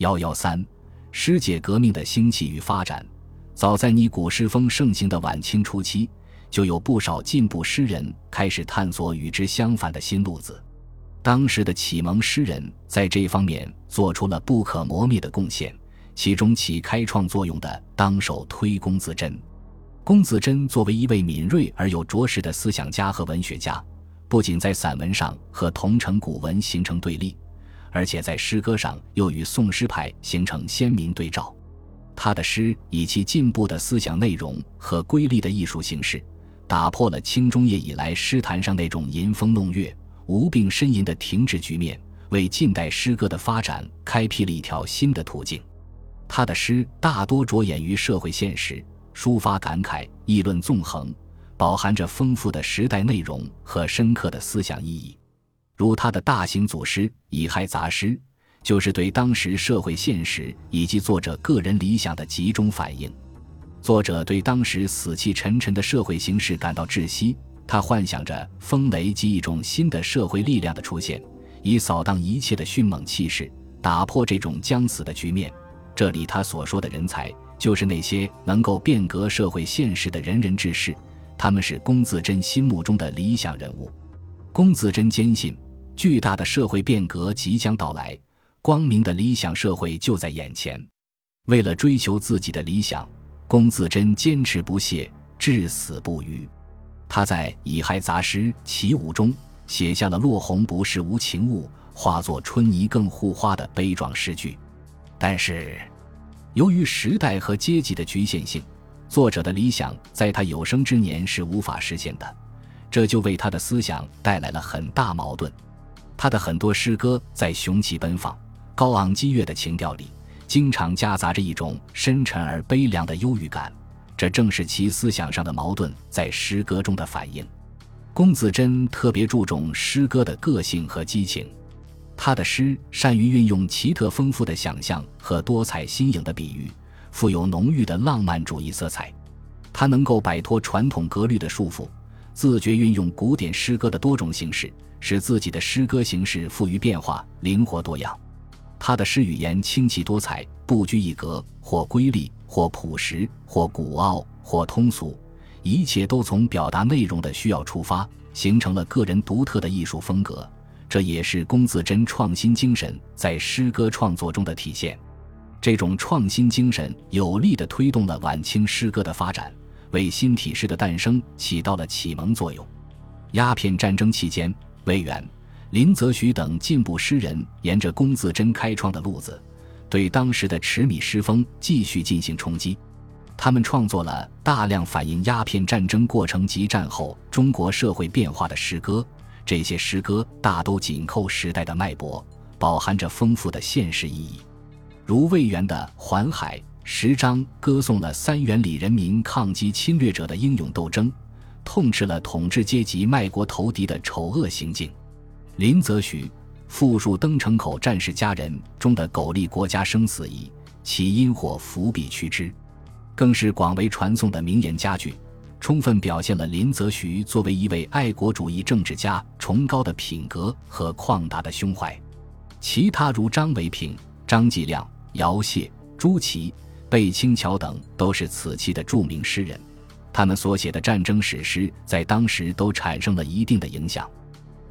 幺幺三，诗界革命的兴起与发展，早在拟古诗风盛行的晚清初期，就有不少进步诗人开始探索与之相反的新路子。当时的启蒙诗人在这方面做出了不可磨灭的贡献，其中起开创作用的当首推龚自珍。龚自珍作为一位敏锐而有卓识的思想家和文学家，不仅在散文上和同城古文形成对立。而且在诗歌上又与宋诗派形成鲜明对照，他的诗以其进步的思想内容和瑰丽的艺术形式，打破了清中叶以来诗坛上那种吟风弄月、无病呻吟的停滞局面，为近代诗歌的发展开辟了一条新的途径。他的诗大多着眼于社会现实，抒发感慨，议论纵横，饱含着丰富的时代内容和深刻的思想意义。如他的大型组诗《乙亥杂诗》，就是对当时社会现实以及作者个人理想的集中反映。作者对当时死气沉沉的社会形势感到窒息，他幻想着风雷及一种新的社会力量的出现，以扫荡一切的迅猛气势，打破这种将死的局面。这里他所说的人才，就是那些能够变革社会现实的仁人志士，他们是龚自珍心目中的理想人物。龚自珍坚信。巨大的社会变革即将到来，光明的理想社会就在眼前。为了追求自己的理想，龚自珍坚持不懈，至死不渝。他在《乙亥杂诗·起舞》中写下了“落红不是无情物，化作春泥更护花”的悲壮诗句。但是，由于时代和阶级的局限性，作者的理想在他有生之年是无法实现的，这就为他的思想带来了很大矛盾。他的很多诗歌在雄奇奔放、高昂激越的情调里，经常夹杂着一种深沉而悲凉的忧郁感，这正是其思想上的矛盾在诗歌中的反映。龚自珍特别注重诗歌的个性和激情，他的诗善于运用奇特丰富的想象和多彩新颖的比喻，富有浓郁的浪漫主义色彩。他能够摆脱传统格律的束缚，自觉运用古典诗歌的多种形式。使自己的诗歌形式富于变化、灵活多样。他的诗语言清奇多彩，不拘一格，或瑰丽，或朴实，或古傲，或通俗，一切都从表达内容的需要出发，形成了个人独特的艺术风格。这也是龚自珍创新精神在诗歌创作中的体现。这种创新精神有力地推动了晚清诗歌的发展，为新体诗的诞生起到了启蒙作用。鸦片战争期间。魏源、林则徐等进步诗人沿着龚自珍开创的路子，对当时的迟米诗风继续进行冲击。他们创作了大量反映鸦片战争过程及战后中国社会变化的诗歌，这些诗歌大都紧扣时代的脉搏，饱含着丰富的现实意义。如魏源的《环海》十章，歌颂了三元里人民抗击侵略者的英勇斗争。痛斥了统治阶级卖国投敌的丑恶行径。林则徐复述登城口战士家人中的苟利国家生死以，其因祸伏笔趋之，更是广为传颂的名言佳句，充分表现了林则徐作为一位爱国主义政治家崇高的品格和旷达的胸怀。其他如张维平、张继亮、姚燮、朱祁、贝清桥等，都是此期的著名诗人。他们所写的战争史诗在当时都产生了一定的影响。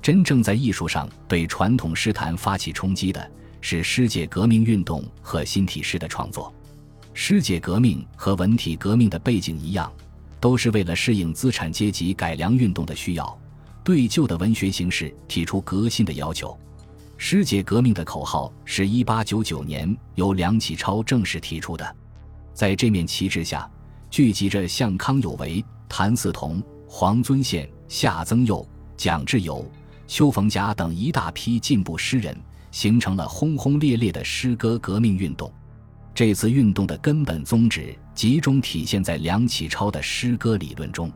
真正在艺术上对传统诗坛发起冲击的是诗界革命运动和新体诗的创作。诗界革命和文体革命的背景一样，都是为了适应资产阶级改良运动的需要，对旧的文学形式提出革新的要求。诗界革命的口号是一八九九年由梁启超正式提出的，在这面旗帜下。聚集着像康有为、谭嗣同、黄遵宪、夏曾佑、蒋志友、邱逢甲等一大批进步诗人，形成了轰轰烈烈的诗歌革命运动。这次运动的根本宗旨集中体现在梁启超的诗歌理论中。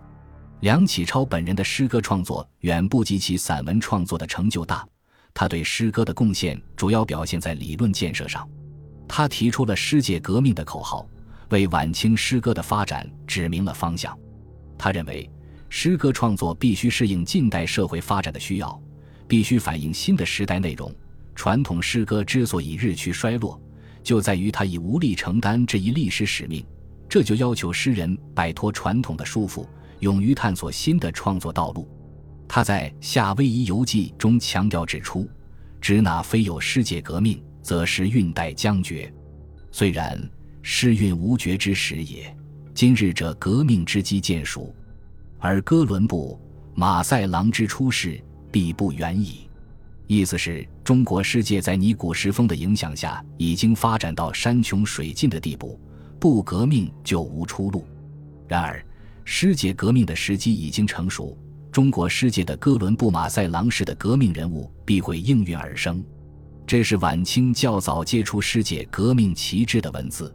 梁启超本人的诗歌创作远不及其散文创作的成就大，他对诗歌的贡献主要表现在理论建设上。他提出了“诗界革命”的口号。为晚清诗歌的发展指明了方向。他认为，诗歌创作必须适应近代社会发展的需要，必须反映新的时代内容。传统诗歌之所以日趋衰落，就在于它已无力承担这一历史使命，这就要求诗人摆脱传统的束缚，勇于探索新的创作道路。他在《夏威夷游记》中强调指出：“指那非有世界革命，则时运带将绝。虽然世运无绝之时也，今日者革命之机渐熟，而哥伦布、马赛郎之出世，必不远矣。”意思是中国世界在尼古时风的影响下，已经发展到山穷水尽的地步，不革命就无出路。然而，世界革命的时机已经成熟，中国世界的哥伦布、马赛郎式的革命人物必会应运而生。这是晚清较早接触世界革命旗帜的文字。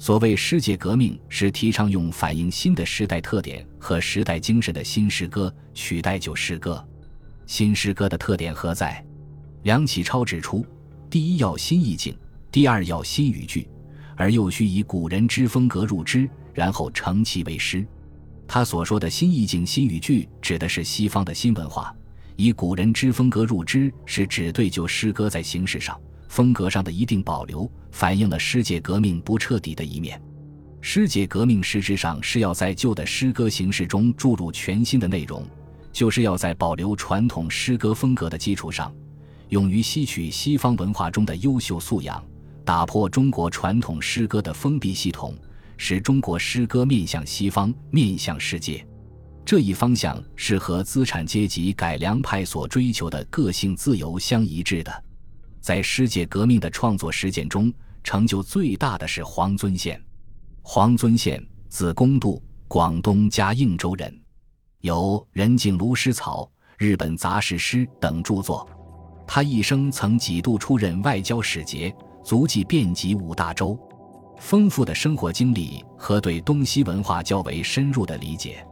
所谓世界革命，是提倡用反映新的时代特点和时代精神的新诗歌取代旧诗歌。新诗歌的特点何在？梁启超指出：第一要新意境，第二要新语句，而又需以古人之风格入之，然后成其为诗。他所说的新意境、新语句，指的是西方的新文化；以古人之风格入之，是指对旧诗歌在形式上、风格上的一定保留，反映了世界革命不彻底的一面。世界革命实质上是要在旧的诗歌形式中注入全新的内容。就是要在保留传统诗歌风格的基础上，勇于吸取西方文化中的优秀素养，打破中国传统诗歌的封闭系统，使中国诗歌面向西方、面向世界。这一方向是和资产阶级改良派所追求的个性自由相一致的。在世界革命的创作实践中，成就最大的是黄遵宪。黄遵宪，字公度，广东嘉应州人。有《人境庐诗草》《日本杂事诗》等著作。他一生曾几度出任外交使节，足迹遍及五大洲。丰富的生活经历和对东西文化较为深入的理解，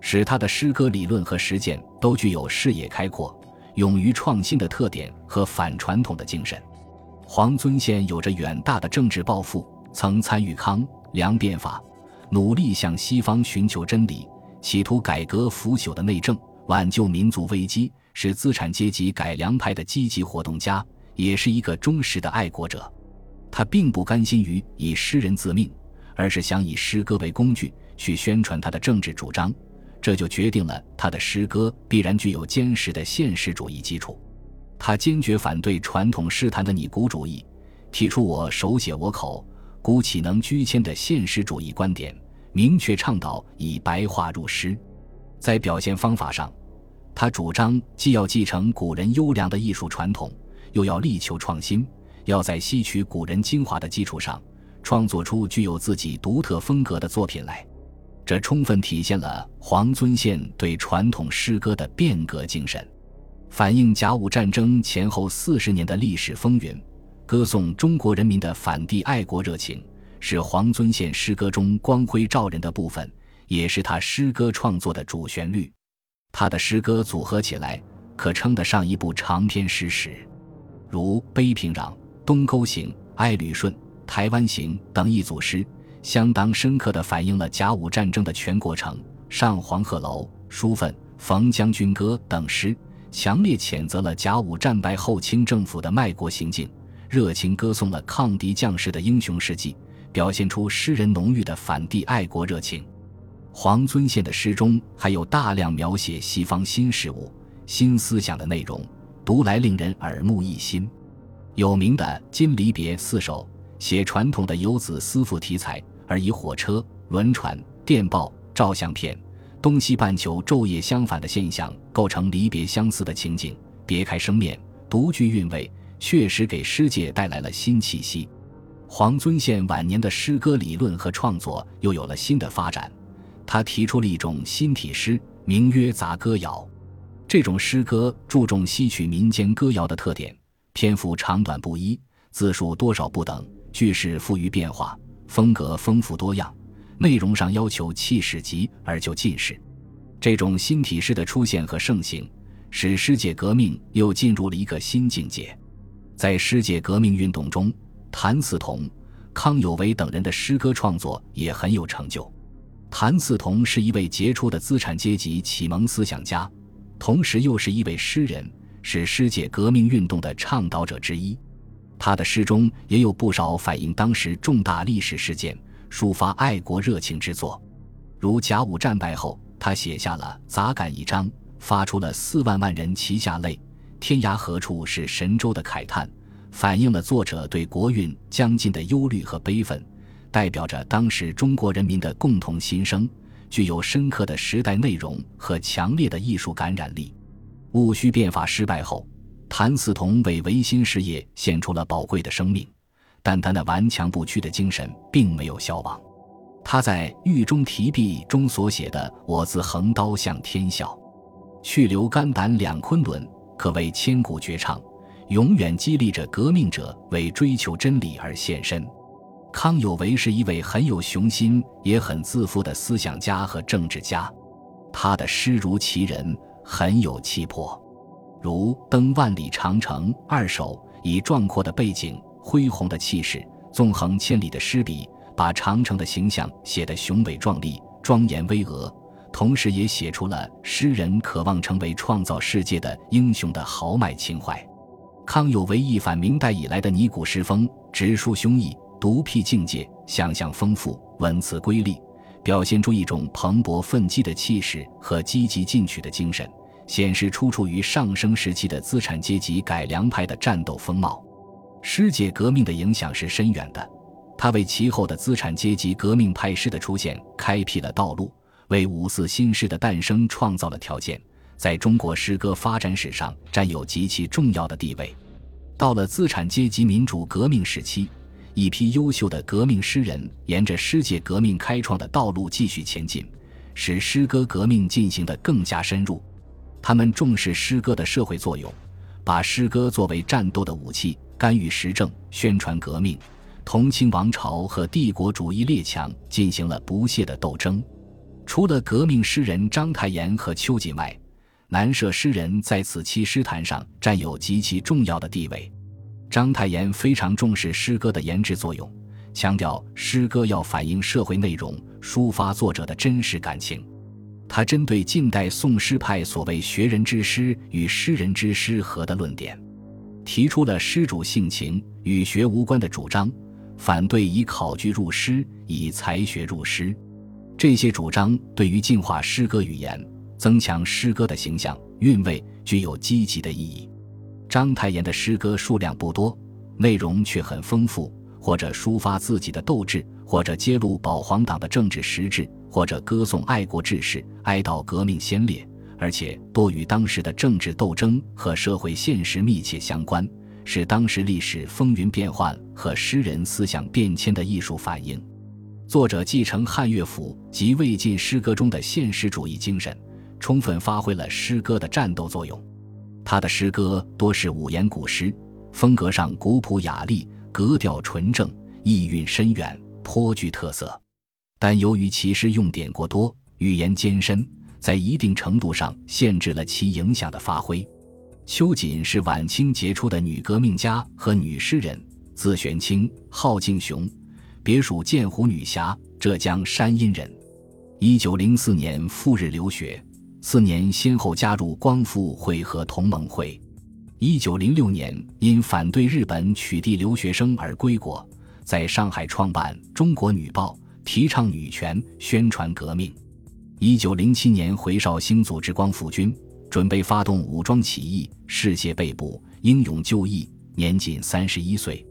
使他的诗歌理论和实践都具有视野开阔、勇于创新的特点和反传统的精神。黄遵宪有着远大的政治抱负，曾参与康梁变法，努力向西方寻求真理。企图改革腐朽的内政，挽救民族危机，是资产阶级改良派的积极活动家，也是一个忠实的爱国者。他并不甘心于以诗人自命，而是想以诗歌为工具去宣传他的政治主张。这就决定了他的诗歌必然具有坚实的现实主义基础。他坚决反对传统诗坛的拟古主义，提出“我手写我口，古岂能居谦”的现实主义观点。明确倡导以白话入诗，在表现方法上，他主张既要继承古人优良的艺术传统，又要力求创新，要在吸取古人精华的基础上，创作出具有自己独特风格的作品来。这充分体现了黄遵宪对传统诗歌的变革精神，反映甲午战争前后四十年的历史风云，歌颂中国人民的反帝爱国热情。是黄遵宪诗歌中光辉照人的部分，也是他诗歌创作的主旋律。他的诗歌组合起来，可称得上一部长篇诗史，如《悲平壤》《东沟行》《哀旅顺》《台湾行》等一组诗，相当深刻地反映了甲午战争的全过程。《上黄鹤楼》《书愤》《冯将军歌》等诗，强烈谴责了甲午战败后清政府的卖国行径，热情歌颂了抗敌将士的英雄事迹。表现出诗人浓郁的反帝爱国热情。黄遵宪的诗中还有大量描写西方新事物、新思想的内容，读来令人耳目一新。有名的《金离别》四首，写传统的游子思妇题材，而以火车、轮船、电报、照相片、东西半球昼夜相反的现象构成离别相思的情景，别开生面，独具韵味，确实给诗界带来了新气息。黄遵宪晚年的诗歌理论和创作又有了新的发展，他提出了一种新体诗，名曰杂歌谣。这种诗歌注重吸取民间歌谣的特点，篇幅长短不一，字数多少不等，句式富于变化，风格丰富多样，内容上要求气势急而就进士。这种新体式的出现和盛行，使诗界革命又进入了一个新境界。在诗界革命运动中，谭嗣同、康有为等人的诗歌创作也很有成就。谭嗣同是一位杰出的资产阶级启蒙思想家，同时又是一位诗人，是诗界革命运动的倡导者之一。他的诗中也有不少反映当时重大历史事件、抒发爱国热情之作，如甲午战败后，他写下了《杂感》一章，发出了“四万万人齐下泪，天涯何处是神州”的慨叹，反映了作者对国运将近的忧虑和悲愤，代表着当时中国人民的共同心声，具有深刻的时代内容和强烈的艺术感染力。戊戌变法失败后。谭嗣同为维新事业献出了宝贵的生命，但他那顽强不屈的精神并没有消亡。他在《狱中题壁》中所写的“我自横刀向天笑，去留肝胆两昆仑”，可谓千古绝唱，永远激励着革命者为追求真理而献身。康有为是一位很有雄心也很自负的思想家和政治家，他的诗如其人，很有气魄。如《登万里长城二首》，以壮阔的背景、恢宏的气势、纵横千里的诗笔，把长城的形象写得雄伟壮丽、庄严巍峨，同时也写出了诗人渴望成为创造世界的英雄的豪迈情怀。康有为一反明代以来的泥古诗风，直抒胸臆，独辟境界，想象丰富，文辞瑰丽，表现出一种蓬勃奋激的气势和积极进取的精神。显示出处于上升时期的资产阶级改良派的战斗风貌，诗界革命的影响是深远的，它为其后的资产阶级革命派诗的出现开辟了道路，为五四新诗的诞生创造了条件，在中国诗歌发展史上占有极其重要的地位。到了资产阶级民主革命时期，一批优秀的革命诗人沿着诗界革命开创的道路继续前进，使诗歌革命进行得更加深入。他们重视诗歌的社会作用，把诗歌作为战斗的武器，干预时政，宣传革命，同清王朝和帝国主义列强进行了不懈的斗争。除了革命诗人章太炎和秋瑾外，南社诗人在此期诗坛上占有极其重要的地位。章太炎非常重视诗歌的研制作用，强调诗歌要反映社会内容，抒发作者的真实感情。他针对近代宋诗派所谓“学人之诗与诗人之诗合”的论点，提出了诗主性情与学无关的主张，反对以考据入诗、以才学入诗。这些主张对于净化诗歌语言、增强诗歌的形象韵味具有积极的意义。章太炎的诗歌数量不多，内容却很丰富，或者抒发自己的斗志，或者揭露保皇党的政治实质。或者歌颂爱国志士、哀悼革命先烈，而且多与当时的政治斗争和社会现实密切相关，是当时历史风云变幻和诗人思想变迁的艺术反映。作者继承汉乐府及魏晋诗歌中的现实主义精神，充分发挥了诗歌的战斗作用。他的诗歌多是五言古诗，风格上古朴雅丽，格调纯正，意蕴深远，颇具特色。但由于其诗用典过多，语言艰深，在一定程度上限制了其影响的发挥。秋瑾是晚清杰出的女革命家和女诗人，字玄清，号敬雄，别属鉴湖女侠，浙江山阴人。一九零四年赴日留学，次年先后加入光复会和同盟会。一九零六年因反对日本取缔留学生而归国，在上海创办《中国女报》。提倡女权，宣传革命。一九零七年回绍兴组织光复军，准备发动武装起义，事谢被捕，英勇就义，年仅三十一岁。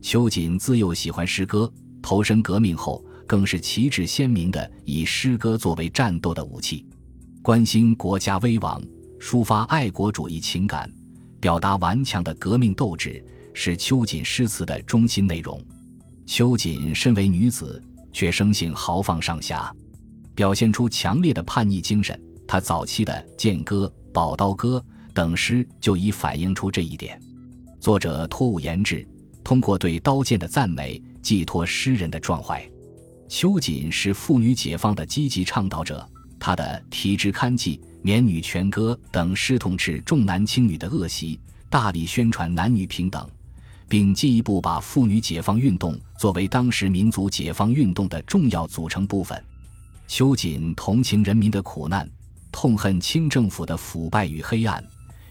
秋瑾自幼喜欢诗歌，投身革命后，更是旗帜鲜明的以诗歌作为战斗的武器，关心国家危亡，抒发爱国主义情感，表达顽强的革命斗志，是秋瑾诗词的中心内容。秋瑾身为女子。却生性豪放上侠，表现出强烈的叛逆精神。她早期的《剑歌》《宝刀歌》等诗就已反映出这一点。作者托物言志，通过对刀剑的赞美，寄托诗人的壮怀。秋瑾是妇女解放的积极倡导者，他的《体质刊记》《免女权歌》等诗痛斥重男轻女的恶习，大力宣传男女平等。并进一步把妇女解放运动作为当时民族解放运动的重要组成部分。秋瑾同情人民的苦难，痛恨清政府的腐败与黑暗，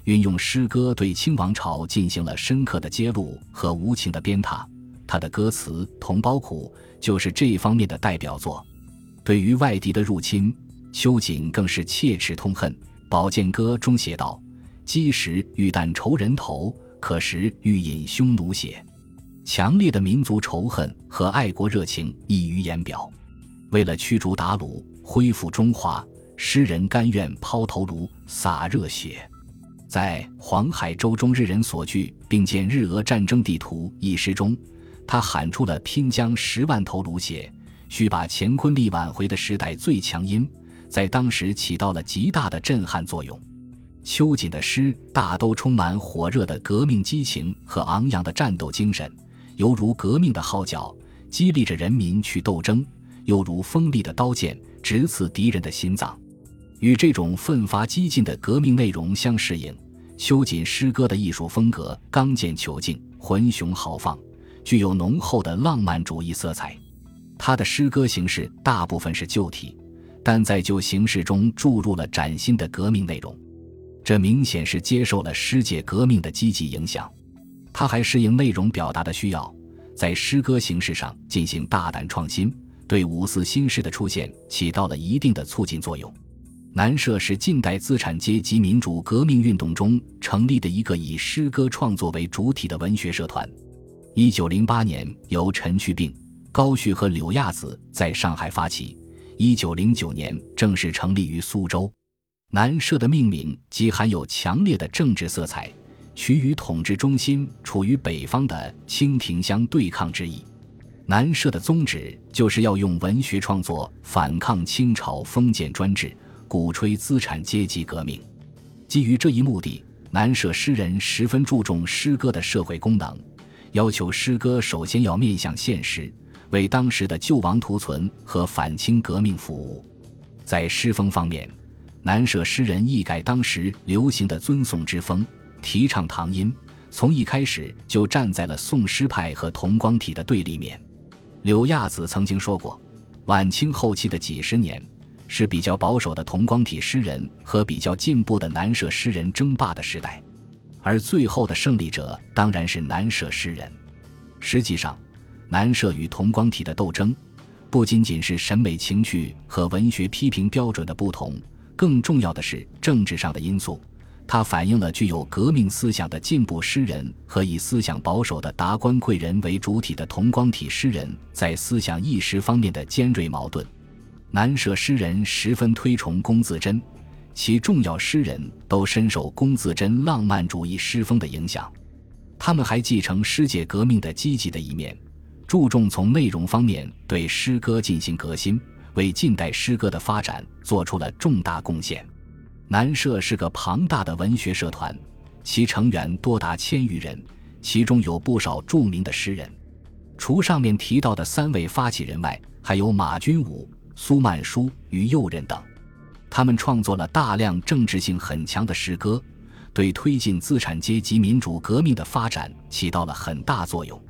运用诗歌对清王朝进行了深刻的揭露和无情的鞭挞。他的歌词《同胞苦》就是这一方面的代表作。对于外敌的入侵，秋瑾更是切齿痛恨。《宝剑歌》中写道：“饥时欲啖仇人头，可食欲饮匈奴血。”强烈的民族仇恨和爱国热情溢于言表。为了驱逐鞑虏，恢复中华，诗人甘愿抛头颅，洒热血。在《黄海州中日人所据，并见日俄战争地图》一诗中，他喊出了“拼将十万头颅血，须把乾坤力挽回”的时代最强音，在当时起到了极大的震撼作用。秋瑾的诗大都充满火热的革命激情和昂扬的战斗精神。犹如革命的号角，激励着人民去斗争；又如锋利的刀剑，直刺敌人的心脏。与这种奋发激进的革命内容相适应，秋瑾诗歌的艺术风格刚健遒劲、浑雄豪放，具有浓厚的浪漫主义色彩。他的诗歌形式大部分是旧体，但在旧形式中注入了崭新的革命内容，这明显是接受了诗界革命的积极影响。他还适应内容表达的需要，在诗歌形式上进行大胆创新，对五四新诗的出现起到了一定的促进作用。南社是近代资产阶级民主革命运动中成立的一个以诗歌创作为主体的文学社团。一九零八年由陈去病、高旭和柳亚子在上海发起，一九零九年正式成立于苏州。南社的命名即含有强烈的政治色彩。取与统治中心处于北方的清廷相对抗之意。南社的宗旨就是要用文学创作反抗清朝封建专制，鼓吹资产阶级革命。基于这一目的，南社诗人十分注重诗歌的社会功能，要求诗歌首先要面向现实，为当时的救亡图存和反清革命服务。在诗风方面，南社诗人一改当时流行的尊宋之风。提倡唐音，从一开始就站在了宋诗派和同光体的对立面。柳亚子曾经说过，晚清后期的几十年是比较保守的同光体诗人和比较进步的南社诗人争霸的时代，而最后的胜利者当然是南社诗人。实际上，南社与同光体的斗争，不仅仅是审美情趣和文学批评标准的不同，更重要的是政治上的因素。它反映了具有革命思想的进步诗人和以思想保守的达官贵人为主体的同光体诗人在思想意识方面的尖锐矛盾。南社诗人十分推崇龚自珍，其重要诗人都深受龚自珍浪漫主义诗风的影响。他们还继承诗界革命的积极的一面，注重从内容方面对诗歌进行革新，为近代诗歌的发展做出了重大贡献。南社是个庞大的文学社团，其成员多达千余人，其中有不少著名的诗人。除上面提到的三位发起人外，还有马君武、苏曼殊与右任等。他们创作了大量政治性很强的诗歌，对推进资产阶级民主革命的发展起到了很大作用。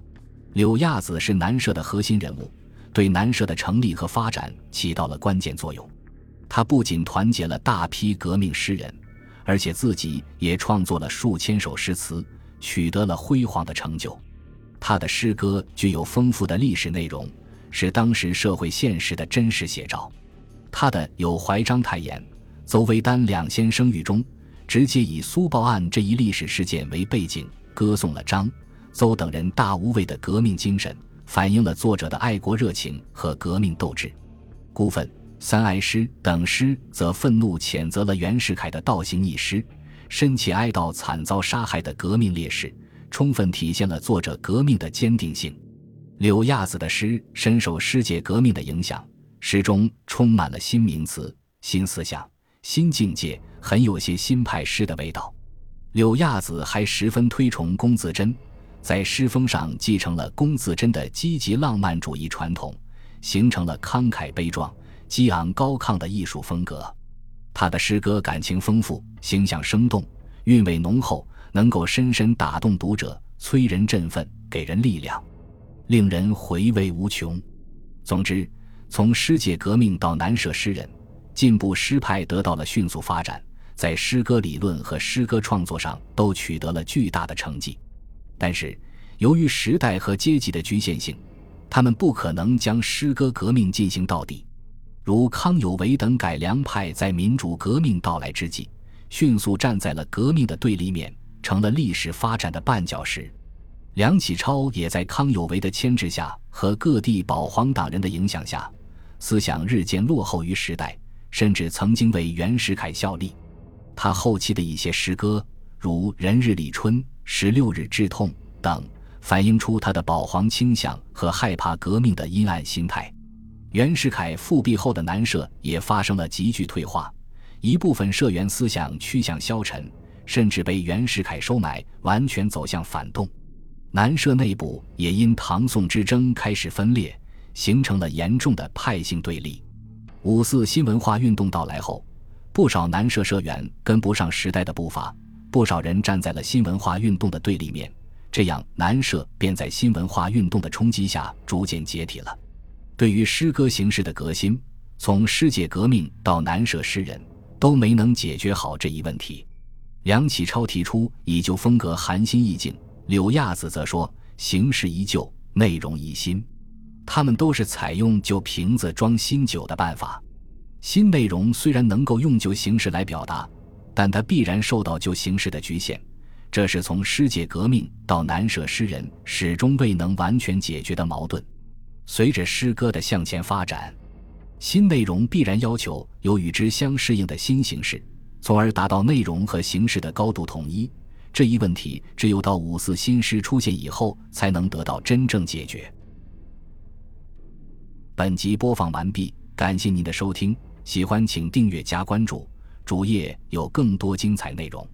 柳亚子是南社的核心人物，对南社的成立和发展起到了关键作用。他不仅团结了大批革命诗人，而且自己也创作了数千首诗词，取得了辉煌的成就。他的诗歌具有丰富的历史内容，是当时社会现实的真实写照。他的有怀章太炎、邹维丹两先生语中，直接以苏报案这一历史事件为背景，歌颂了张、邹等人大无畏的革命精神，反映了作者的爱国热情和革命斗志。孤愤。三哀诗等诗则愤怒谴责了袁世凯的倒行逆施，深切哀悼惨遭杀害的革命烈士，充分体现了作者革命的坚定性。柳亚子的诗深受世界革命的影响，诗中充满了新名词、新思想、新境界，很有些新派诗的味道。柳亚子还十分推崇龚自珍，在诗风上继承了龚自珍的积极浪漫主义传统，形成了慷慨悲壮。激昂高亢的艺术风格，他的诗歌感情丰富，形象生动，韵味浓厚，能够深深打动读者，催人振奋，给人力量，令人回味无穷。总之，从诗界革命到南社诗人，进步诗派得到了迅速发展，在诗歌理论和诗歌创作上都取得了巨大的成绩。但是，由于时代和阶级的局限性，他们不可能将诗歌革命进行到底。如康有为等改良派在民主革命到来之际，迅速站在了革命的对立面，成了历史发展的绊脚石。梁启超也在康有为的牵制下和各地保皇党人的影响下，思想日渐落后于时代，甚至曾经为袁世凯效力。他后期的一些诗歌，如《人日立春》《十六日之痛》等，反映出他的保皇倾向和害怕革命的阴暗心态。袁世凯复辟后的南社也发生了急剧退化，一部分社员思想趋向消沉，甚至被袁世凯收买，完全走向反动。南社内部也因唐宋之争开始分裂，形成了严重的派性对立。五四新文化运动到来后，不少南社社员跟不上时代的步伐，不少人站在了新文化运动的对立面，这样南社便在新文化运动的冲击下逐渐解体了。对于诗歌形式的革新，从诗界革命到南社诗人，都没能解决好这一问题。梁启超提出以旧风格含新意境。柳亚子则说：“形式依旧，内容一新。”他们都是采用旧瓶子装新酒的办法。新内容虽然能够用旧形式来表达，但它必然受到旧形式的局限。这是从诗界革命到南社诗人始终未能完全解决的矛盾。随着诗歌的向前发展，新内容必然要求有与之相适应的新形式，从而达到内容和形式的高度统一。这一问题只有到五四新诗出现以后，才能得到真正解决。本集播放完毕，感谢您的收听，喜欢请订阅加关注，主页有更多精彩内容。